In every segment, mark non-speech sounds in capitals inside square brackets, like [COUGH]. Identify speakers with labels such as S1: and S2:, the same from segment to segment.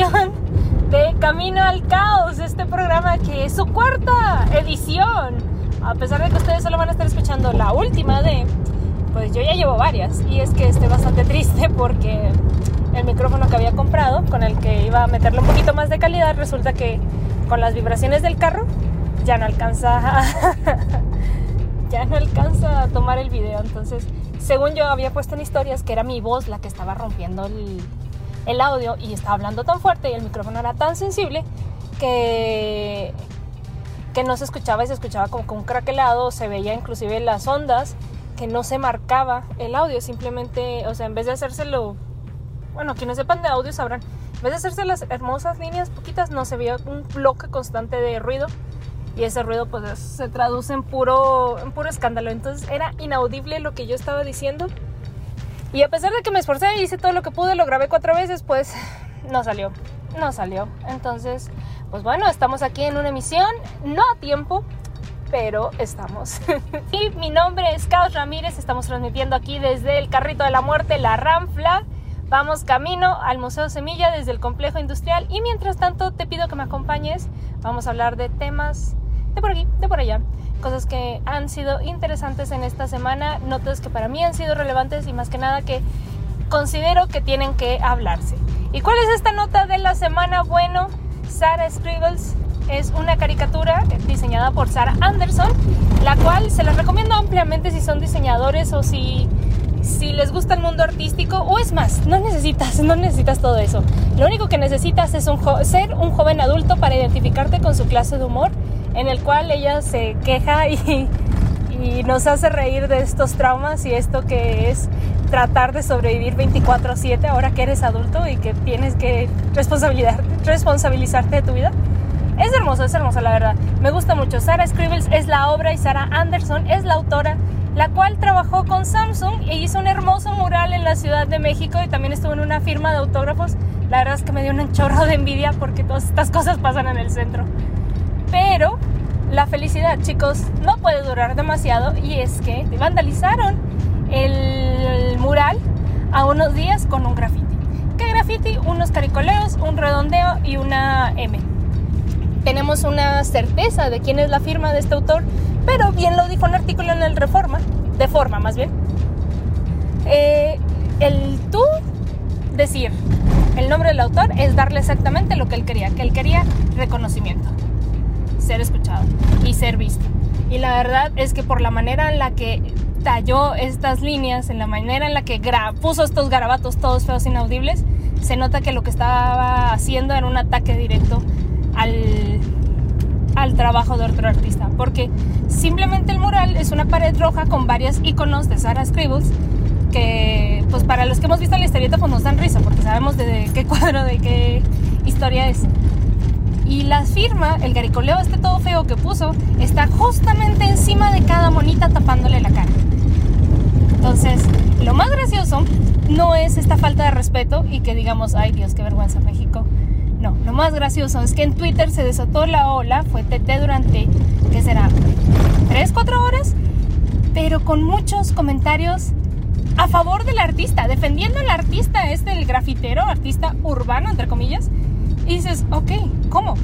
S1: de Camino al Caos, este programa que es su cuarta edición. A pesar de que ustedes solo van a estar escuchando la última de, pues yo ya llevo varias. Y es que estoy bastante triste porque el micrófono que había comprado, con el que iba a meterle un poquito más de calidad, resulta que con las vibraciones del carro ya no alcanza [LAUGHS] ya no alcanza a tomar el video. Entonces, según yo había puesto en historias que era mi voz la que estaba rompiendo el, el audio y estaba hablando tan fuerte y el micrófono era tan sensible que, que no se escuchaba y se escuchaba como que un craquelado, se veía inclusive las ondas que no se marcaba el audio, simplemente, o sea, en vez de hacérselo, bueno, quienes sepan de audio sabrán, en vez de hacerse las hermosas líneas poquitas, no se veía un bloque constante de ruido y ese ruido pues se traduce en puro, en puro escándalo. Entonces era inaudible lo que yo estaba diciendo. Y a pesar de que me esforcé y hice todo lo que pude, lo grabé cuatro veces, pues no salió, no salió. Entonces, pues bueno, estamos aquí en una emisión, no a tiempo, pero estamos. [LAUGHS] y mi nombre es Carlos Ramírez, estamos transmitiendo aquí desde el Carrito de la Muerte, la Ramfla. Vamos camino al Museo Semilla desde el complejo industrial y mientras tanto te pido que me acompañes. Vamos a hablar de temas de por aquí, de por allá. Cosas que han sido interesantes en esta semana, notas que para mí han sido relevantes y más que nada que considero que tienen que hablarse. ¿Y cuál es esta nota de la semana? Bueno, Sarah Scribbles es una caricatura diseñada por Sarah Anderson, la cual se la recomiendo ampliamente si son diseñadores o si, si les gusta el mundo artístico o es más, no necesitas, no necesitas todo eso. Lo único que necesitas es un ser un joven adulto para identificarte con su clase de humor en el cual ella se queja y, nos hace reír de estos traumas y esto que es tratar de sobrevivir 24/7 ahora que eres adulto y que tienes que responsabilizarte de tu vida. Es hermoso, es hermoso la verdad. Me gusta mucho. Sarah Scribbles es la obra y Sarah Anderson es la autora, la cual trabajó con Samsung e hizo un hermoso mural en la Ciudad de México y también estuvo en una firma de autógrafos. La verdad es que me dio un chorro de envidia porque todas estas cosas pasan en el centro. Pero la felicidad, chicos, no puede durar demasiado y es que vandalizaron el mural a unos días con un graffiti. ¿Qué graffiti? Unos caricoleos, un redondeo y una M. Tenemos una certeza de quién es la firma de este autor, pero bien lo dijo un artículo en el Reforma, de forma más bien. Eh, el tú decir el nombre del autor es darle exactamente lo que él quería, que él quería reconocimiento ser escuchado y ser visto. Y la verdad es que por la manera en la que talló estas líneas, en la manera en la que puso estos garabatos todos feos inaudibles, se nota que lo que estaba haciendo era un ataque directo al, al trabajo de otro artista. Porque simplemente el mural es una pared roja con varios iconos de Sarah Scribbles que pues para los que hemos visto la historieta pues nos dan risa porque sabemos de qué cuadro, de qué historia es. Y la firma, el garicoleo este todo feo que puso, está justamente encima de cada monita tapándole la cara. Entonces, lo más gracioso no es esta falta de respeto y que digamos, ay Dios, qué vergüenza México. No, lo más gracioso es que en Twitter se desató la ola, fue TT durante, ¿qué será? ¿Tres, cuatro horas? Pero con muchos comentarios a favor del artista, defendiendo al artista, este, el grafitero, artista urbano, entre comillas, y dices, ok, ¿cómo?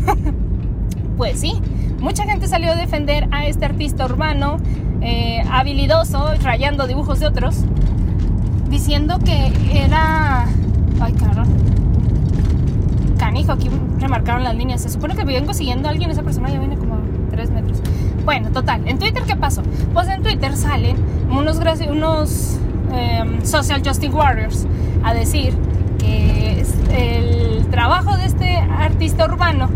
S1: [LAUGHS] pues sí, mucha gente salió a defender a este artista urbano, eh, habilidoso, rayando dibujos de otros, diciendo que era... Ay, carajo. Canijo, aquí remarcaron las líneas. Se supone que vengo siguiendo a alguien, esa persona ya viene como a 3 metros. Bueno, total, en Twitter, ¿qué pasó? Pues en Twitter salen unos, unos em, Social Justice Warriors a decir que el trabajo de este artista urbano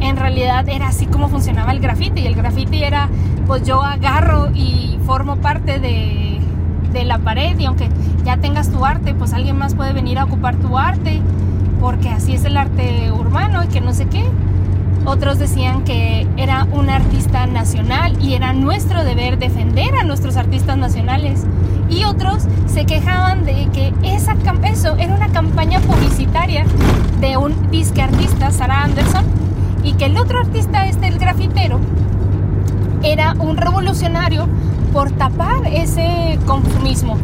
S1: en realidad era así como funcionaba el graffiti y el graffiti era pues yo agarro y formo parte de, de la pared y aunque ya tengas tu arte pues alguien más puede venir a ocupar tu arte porque así es el arte urbano y que no sé qué otros decían que era un artista nacional y era nuestro deber defender a nuestros artistas nacionales. Y otros se quejaban de que esa, eso era una campaña publicitaria de un disque artista, Sarah Anderson, y que el otro artista, este, el grafitero, era un revolucionario por tapar ese consumismo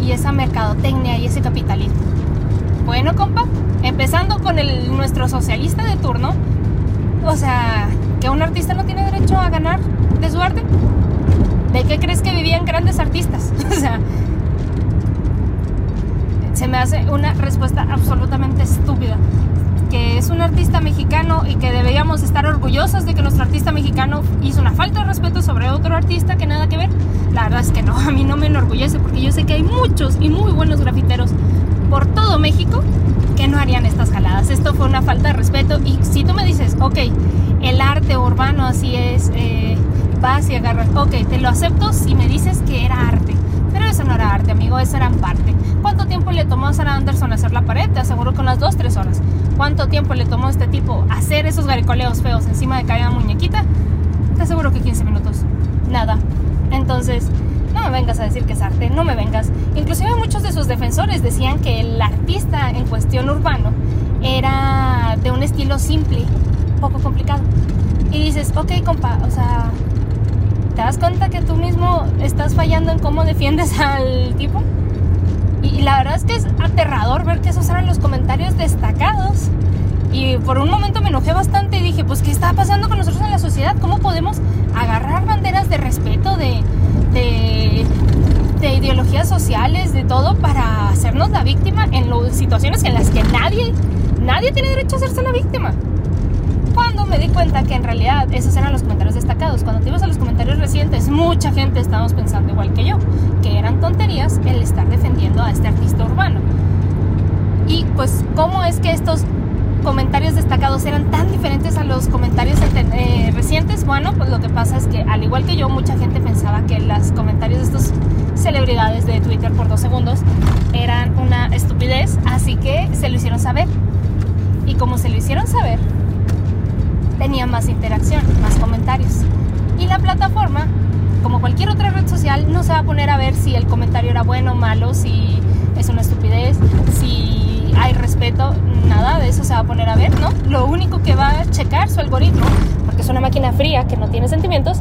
S1: y esa mercadotecnia y ese capitalismo. Bueno, compa, Empezando con el, nuestro socialista de turno. O sea, que un artista no tiene derecho a ganar de su arte. ¿De qué crees que vivían grandes artistas? [LAUGHS] o sea, se me hace una respuesta absolutamente estúpida. Que es un artista mexicano y que deberíamos estar orgullosos de que nuestro artista mexicano hizo una falta de respeto sobre otro artista que nada que ver. La verdad es que no, [LAUGHS] a mí no me enorgullece porque yo sé que hay muchos y muy buenos grafiteros por todo México que no harían estas jaladas. Esto fue una falta de respeto y si tú me dices, ok, el arte urbano así es, eh, vas y agarras, ok, te lo acepto si me dices que era arte. Pero eso no era arte, amigo, eso era parte. ¿Cuánto tiempo le tomó a Sarah Anderson hacer la pared? Te aseguro que unas 2-3 horas. ¿Cuánto tiempo le tomó a este tipo hacer esos garicoleos feos encima de cada muñequita? Te aseguro que 15 minutos. Nada. Entonces, no me vengas a decir que es arte, no me vengas. Inclusive muchos de sus defensores decían que el artista en cuestión urbano era de un estilo simple, poco complicado. Y dices, ok, compa, o sea, ¿te das cuenta que tú mismo estás fallando en cómo defiendes [LAUGHS] al tipo? Y, la verdad es que es aterrador ver que esos eran los comentarios destacados. Y por un momento me enojé bastante y dije, pues, ¿qué está pasando con nosotros en la sociedad? ¿Cómo podemos agarrar banderas de respeto, de, de, ideologías sociales, de todo, para hacernos la víctima en situaciones en las que nadie, nadie tiene derecho a hacerse la víctima. Cuando me di cuenta que en realidad esos eran los comentarios destacados, cuando te ibas a los comentarios recientes, mucha gente estábamos pensando igual que yo, que eran tonterías el estar defendiendo a este artista urbano. Y pues, ¿cómo es que estos comentarios destacados eran tan diferentes a los comentarios eh, recientes, bueno, pues lo que pasa es que al igual que yo, mucha gente pensaba que los comentarios de estas celebridades de Twitter por dos segundos eran una estupidez, así que se lo hicieron saber. Y como se lo hicieron saber, tenía más interacción, más comentarios. Y la plataforma, como cualquier otra red social, no se va a poner a ver si el comentario era bueno o malo, si es una estupidez, si hay respeto, nada de eso se va a poner a ver, ¿no? Lo único que va a checar su algoritmo, porque es una máquina fría que no tiene sentimientos,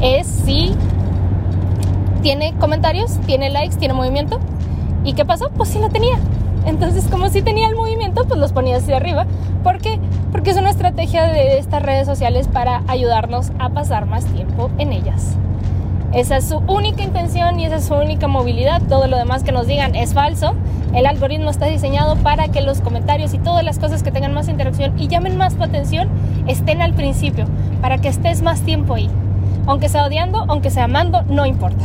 S1: es si tiene comentarios, tiene likes, tiene movimiento. ¿Y qué pasó? Pues sí lo tenía. Entonces, como si tenía el movimiento, pues los ponía hacia arriba. ¿Por qué? Porque es una estrategia de estas redes sociales para ayudarnos a pasar más tiempo en ellas. Esa es su única intención y esa es su única movilidad. Todo lo demás que nos digan es falso. El algoritmo está diseñado para que los comentarios y todas las cosas que tengan más interacción y llamen más tu atención estén al principio, para que estés más tiempo ahí. Aunque sea odiando, aunque sea amando, no importa.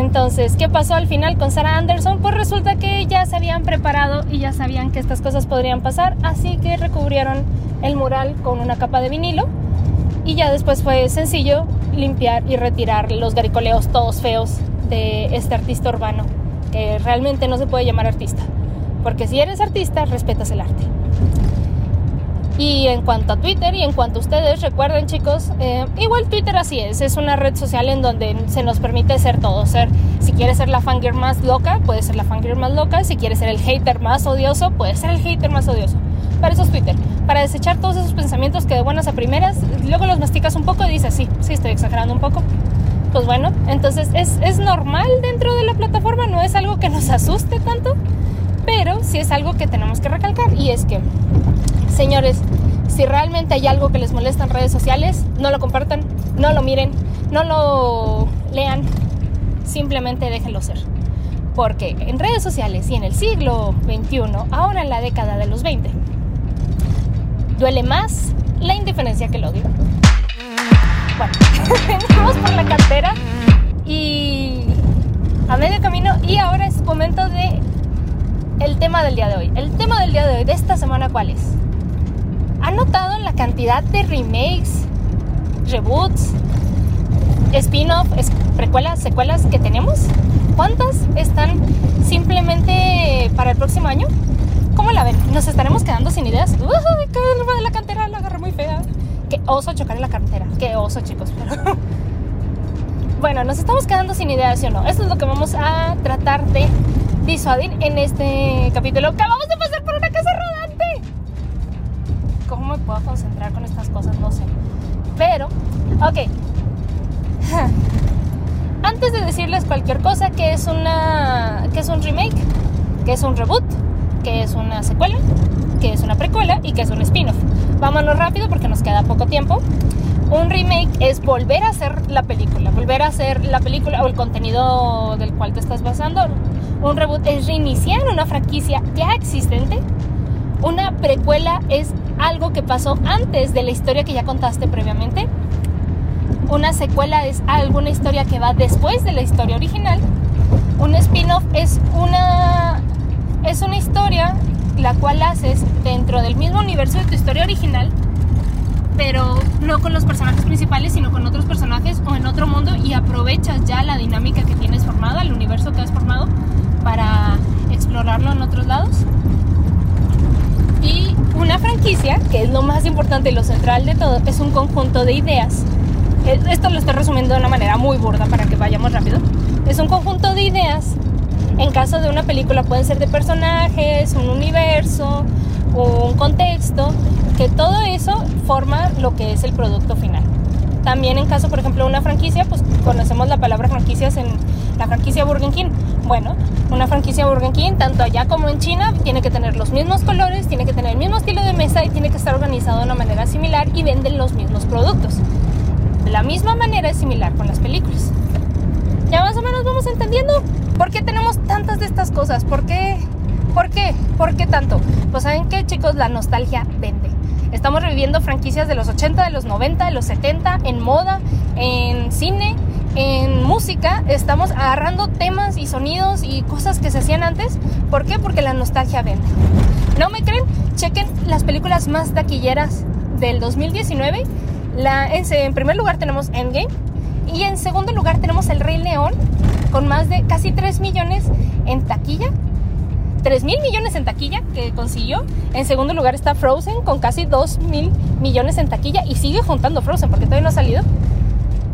S1: Entonces, ¿qué pasó al final con Sarah Anderson? Pues resulta que ya se habían preparado y ya sabían que estas cosas podrían pasar, así que recubrieron el mural con una capa de vinilo y ya después fue sencillo limpiar y retirar los garicoleos todos feos de este artista urbano, que realmente no se puede llamar artista, porque si eres artista, respetas el arte. Y en cuanto a Twitter y en cuanto a ustedes, recuerden chicos, eh, igual Twitter así es, es una red social en donde se nos permite ser todo, ser, si quieres ser la fangirl más loca, puedes ser la fangirl más loca, si quieres ser el hater más odioso, puedes ser el hater más odioso. Para eso es Twitter, para desechar todos esos pensamientos que de buenas a primeras, luego los masticas un poco y dices, sí, sí, estoy exagerando un poco. Pues bueno, entonces es, es normal dentro de la plataforma, no es algo que nos asuste tanto, pero sí es algo que tenemos que recalcar y es que, señores, si realmente hay algo que les molesta en redes sociales, no lo compartan, no lo miren, no lo lean, simplemente déjenlo ser. Porque en redes sociales y en el siglo XXI, ahora en la década de los 20, duele más la indiferencia que el odio. Bueno, [LAUGHS] venimos por la cantera y a medio camino y ahora es momento de el tema del día de hoy. El tema del día de hoy, de esta semana, ¿cuál es? ¿Han notado la cantidad de remakes, reboots, spin-off, precuelas, secuelas que tenemos? ¿Cuántas están simplemente para el próximo año? ¿Cómo la ven? ¿Nos estaremos quedando sin ideas? ¡Uy, qué de la cantera! La agarré muy fea. Qué oso chocar en la cantera. Qué oso, chicos. Pero... [LAUGHS] bueno, nos estamos quedando sin ideas, ¿sí o no? Esto es lo que vamos a tratar de disuadir en este capítulo. Acabamos de pasar por una casa rodante. ¿Cómo me puedo concentrar con estas cosas? No sé. Pero, ok. [LAUGHS] Antes de decirles cualquier cosa, que es una. que es un remake, que es un reboot, que es una secuela, que es una precuela y que es un spin-off. Vámonos rápido porque nos queda poco tiempo. Un remake es volver a hacer la película, volver a hacer la película o el contenido del cual te estás basando. Un reboot es reiniciar una franquicia ya existente. Una precuela es algo que pasó antes de la historia que ya contaste previamente. Una secuela es alguna historia que va después de la historia original. Un spin-off es una, es una historia la cual haces dentro del mismo universo de tu historia original pero no con los personajes principales, sino con otros personajes o en otro mundo y aprovechas ya la dinámica que tienes formada, el universo que has formado, para explorarlo en otros lados. Y una franquicia, que es lo más importante y lo central de todo, es un conjunto de ideas. Eh, esto lo estoy resumiendo de una manera muy burda para que vayamos rápido. Es un conjunto de ideas. En caso de una película pueden ser de personajes, un universo, un contexto, que todo eso forma lo que es el producto final. También en caso, por ejemplo, de una franquicia, pues conocemos la palabra franquicias en la franquicia Burger King. Bueno, una franquicia Burger King, tanto allá como en China, tiene que tener los mismos colores, tiene que tener el mismo estilo de mesa y tiene que estar organizado de una manera similar y venden los mismos productos. De la misma manera es similar con las películas. Ya más o menos vamos entendiendo por qué tenemos tantas de estas cosas, por qué ¿Por qué? ¿Por qué tanto? Pues saben que chicos, la nostalgia vende. Estamos reviviendo franquicias de los 80, de los 90, de los 70, en moda, en cine, en música. Estamos agarrando temas y sonidos y cosas que se hacían antes. ¿Por qué? Porque la nostalgia vende. ¿No me creen? Chequen las películas más taquilleras del 2019. La, en, en primer lugar tenemos Endgame. Y en segundo lugar tenemos El Rey León con más de casi 3 millones en taquilla 3 mil millones en taquilla que consiguió. En segundo lugar está Frozen con casi 2 mil millones en taquilla y sigue juntando Frozen porque todavía no ha salido.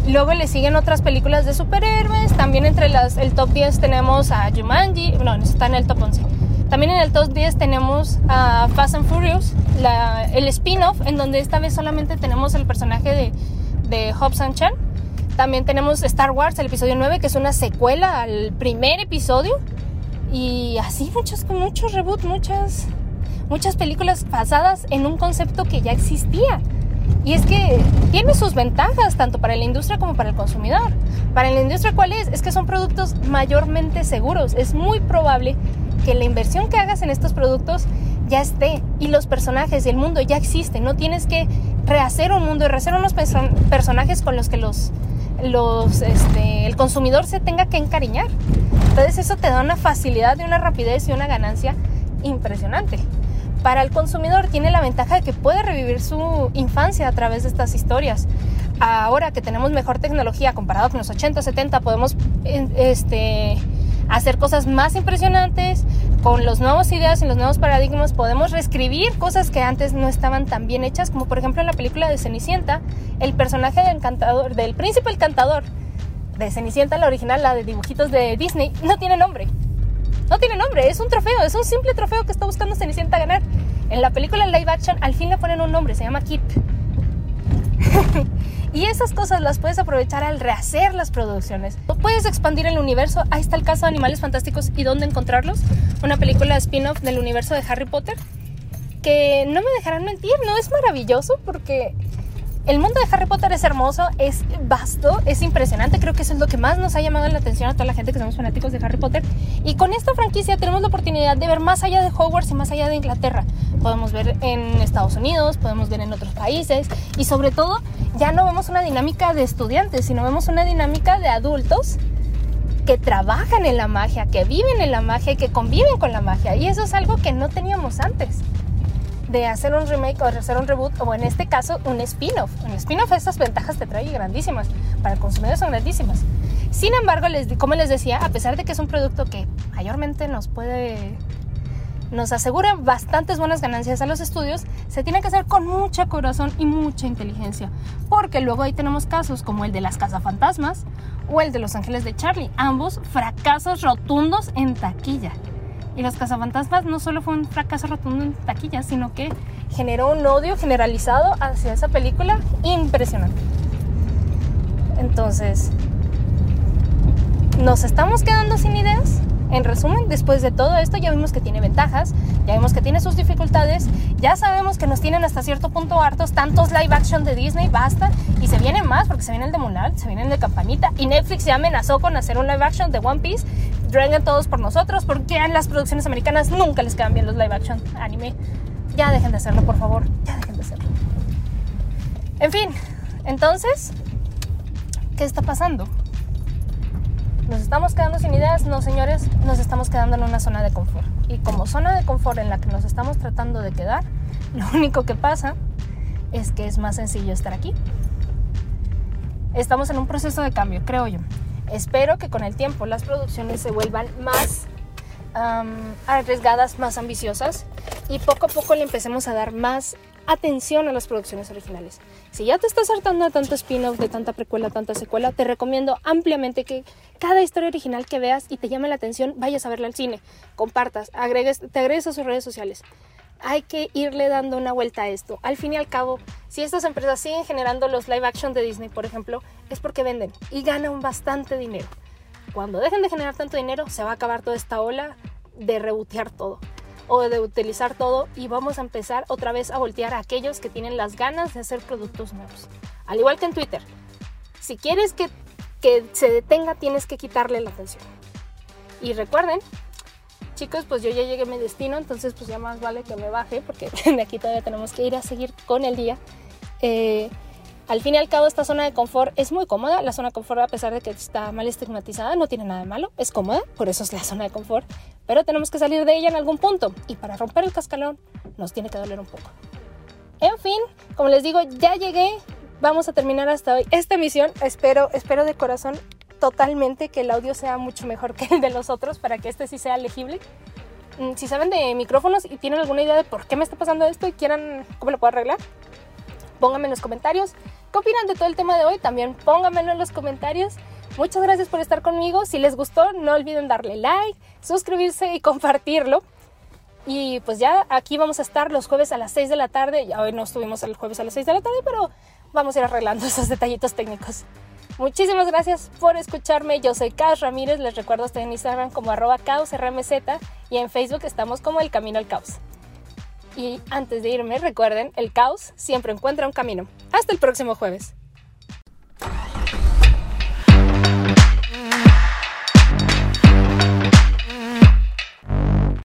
S1: Luego le siguen otras películas de superhéroes. También entre las, el top 10 tenemos a Jumanji. No, está en el top 11. También en el top 10 tenemos a Fast and Furious, el spin-off, en donde esta vez solamente tenemos el personaje de, de Hobbs and Chan. También tenemos Star Wars, el episodio 9, que es una secuela al primer episodio. Y así muchos, muchos reboot, muchas, muchas películas basadas en un concepto que ya existía. Y es que tiene sus ventajas tanto para la industria como para el consumidor. Para la industria, ¿cuál es? Es que son productos mayormente seguros. Es muy probable que la inversión que hagas en estos productos ya esté y los personajes y el mundo ya existen. No tienes que rehacer un mundo y rehacer unos personajes con los que los, los, este, el consumidor se tenga que encariñar. Entonces eso te da una facilidad y una rapidez y una ganancia impresionante. Para el consumidor tiene la ventaja de que puede revivir su infancia a través de estas historias. Ahora que tenemos mejor tecnología comparado con los 80, 70, podemos este, hacer cosas más impresionantes, con las nuevas ideas y los nuevos paradigmas podemos reescribir cosas que antes no estaban tan bien hechas, como por ejemplo en la película de Cenicienta, el personaje del, encantador, del príncipe el cantador de Cenicienta, la original, la de dibujitos de Disney, no tiene nombre. No tiene nombre, es un trofeo, es un simple trofeo que está buscando Cenicienta ganar. En la película live action al fin le ponen un nombre, se llama Kit. [LAUGHS] y esas cosas las puedes aprovechar al rehacer las producciones. Puedes expandir el universo. Ahí está el caso de Animales Fantásticos y dónde encontrarlos. Una película spin-off del universo de Harry Potter. Que no me dejarán mentir, no es maravilloso porque el mundo de Harry Potter es hermoso, es vasto, es impresionante. Creo que eso es lo que más nos ha llamado la atención a toda la gente que somos fanáticos de Harry Potter. Y con esta franquicia tenemos la oportunidad de ver más allá de Hogwarts y más allá de Inglaterra. Podemos ver en Estados Unidos, podemos ver en otros países y sobre todo ya no vemos una dinámica de estudiantes, sino vemos una dinámica de adultos que trabajan en la magia, que viven en la magia y que conviven con la magia. Y eso es algo que no teníamos antes de hacer un remake o de hacer un reboot o en este caso un spin-off. Un spin-off estas ventajas te trae grandísimas, para el consumidor son grandísimas. Sin embargo, les, como les decía, a pesar de que es un producto que mayormente nos puede nos asegura bastantes buenas ganancias a los estudios, se tiene que hacer con mucha corazón y mucha inteligencia, porque luego ahí tenemos casos como el de las cazafantasmas o el de Los Ángeles de Charlie, ambos fracasos rotundos en taquilla. Y Los Cazafantasmas no solo fue un fracaso rotundo en taquilla, sino que generó un odio generalizado hacia esa película impresionante. Entonces, ¿nos estamos quedando sin ideas? En resumen, después de todo esto ya vimos que tiene ventajas, ya vimos que tiene sus dificultades, ya sabemos que nos tienen hasta cierto punto hartos tantos live action de Disney, basta, y se vienen más porque se viene el de Mulan, se viene el de Campanita, y Netflix ya amenazó con hacer un live action de One Piece, rueguen todos por nosotros porque a las producciones americanas nunca les quedan bien los live action anime. Ya dejen de hacerlo, por favor, ya dejen de hacerlo. En fin, entonces, ¿qué está pasando? ¿Nos estamos quedando sin ideas? No, señores, nos estamos quedando en una zona de confort. Y como zona de confort en la que nos estamos tratando de quedar, [LAUGHS] lo único que pasa es que es más sencillo estar aquí. Estamos en un proceso de cambio, creo yo. Espero que con el tiempo las producciones se vuelvan más arriesgadas, más ambiciosas y poco a poco le empecemos a dar más atención a las producciones originales. Si ya te estás hartando de tanto spin-off, de tanta precuela, tanta secuela, te recomiendo ampliamente que cada historia original que veas y te llame la atención, vayas a verla al cine, compartas, agregues, te agregues a sus redes sociales. Hay que irle dando una vuelta a esto. Al fin y al cabo, si estas empresas siguen generando los live action de Disney, por ejemplo, es porque venden y ganan bastante dinero. Cuando dejen de generar tanto dinero, se va a acabar toda esta ola de rebotear todo o de utilizar todo y vamos a empezar otra vez a voltear a aquellos que tienen las ganas de hacer productos nuevos. Al igual que en Twitter, si quieres que, que se detenga tienes que quitarle la atención. Y recuerden, chicos, pues yo ya llegué a mi destino, entonces pues ya más vale que me baje porque [LAUGHS] de aquí todavía tenemos que ir a seguir con el día. Eh, al fin y al cabo, esta zona de confort es muy cómoda. La zona de confort, a pesar de que está mal estigmatizada, no tiene nada de malo. Es cómoda, por eso es la zona de confort. Pero tenemos que salir de ella en algún punto. Y para romper el cascalón, nos tiene que doler un poco. En fin, como les digo, ya llegué. Vamos a terminar hasta hoy esta emisión. Espero, espero de corazón totalmente que el audio sea mucho mejor que el de los otros para que este sí sea legible. Mm, si saben de micrófonos y tienen alguna idea de por qué me está pasando esto y quieran cómo lo puedo arreglar, pónganme en los comentarios. ¿Qué de todo el tema de hoy? También pónganmelo en los comentarios. Muchas gracias por estar conmigo. Si les gustó, no olviden darle like, suscribirse y compartirlo. Y pues ya aquí vamos a estar los jueves a las 6 de la tarde. Ya hoy no estuvimos el jueves a las 6 de la tarde, pero vamos a ir arreglando [LAUGHS] esos detallitos técnicos. Muchísimas gracias por escucharme. Yo soy Caos Ramírez. Les recuerdo estoy en Instagram como arroba caosrmz y en Facebook estamos como El Camino al Caos. Y antes de irme, recuerden, el caos siempre encuentra un camino. Hasta el próximo jueves.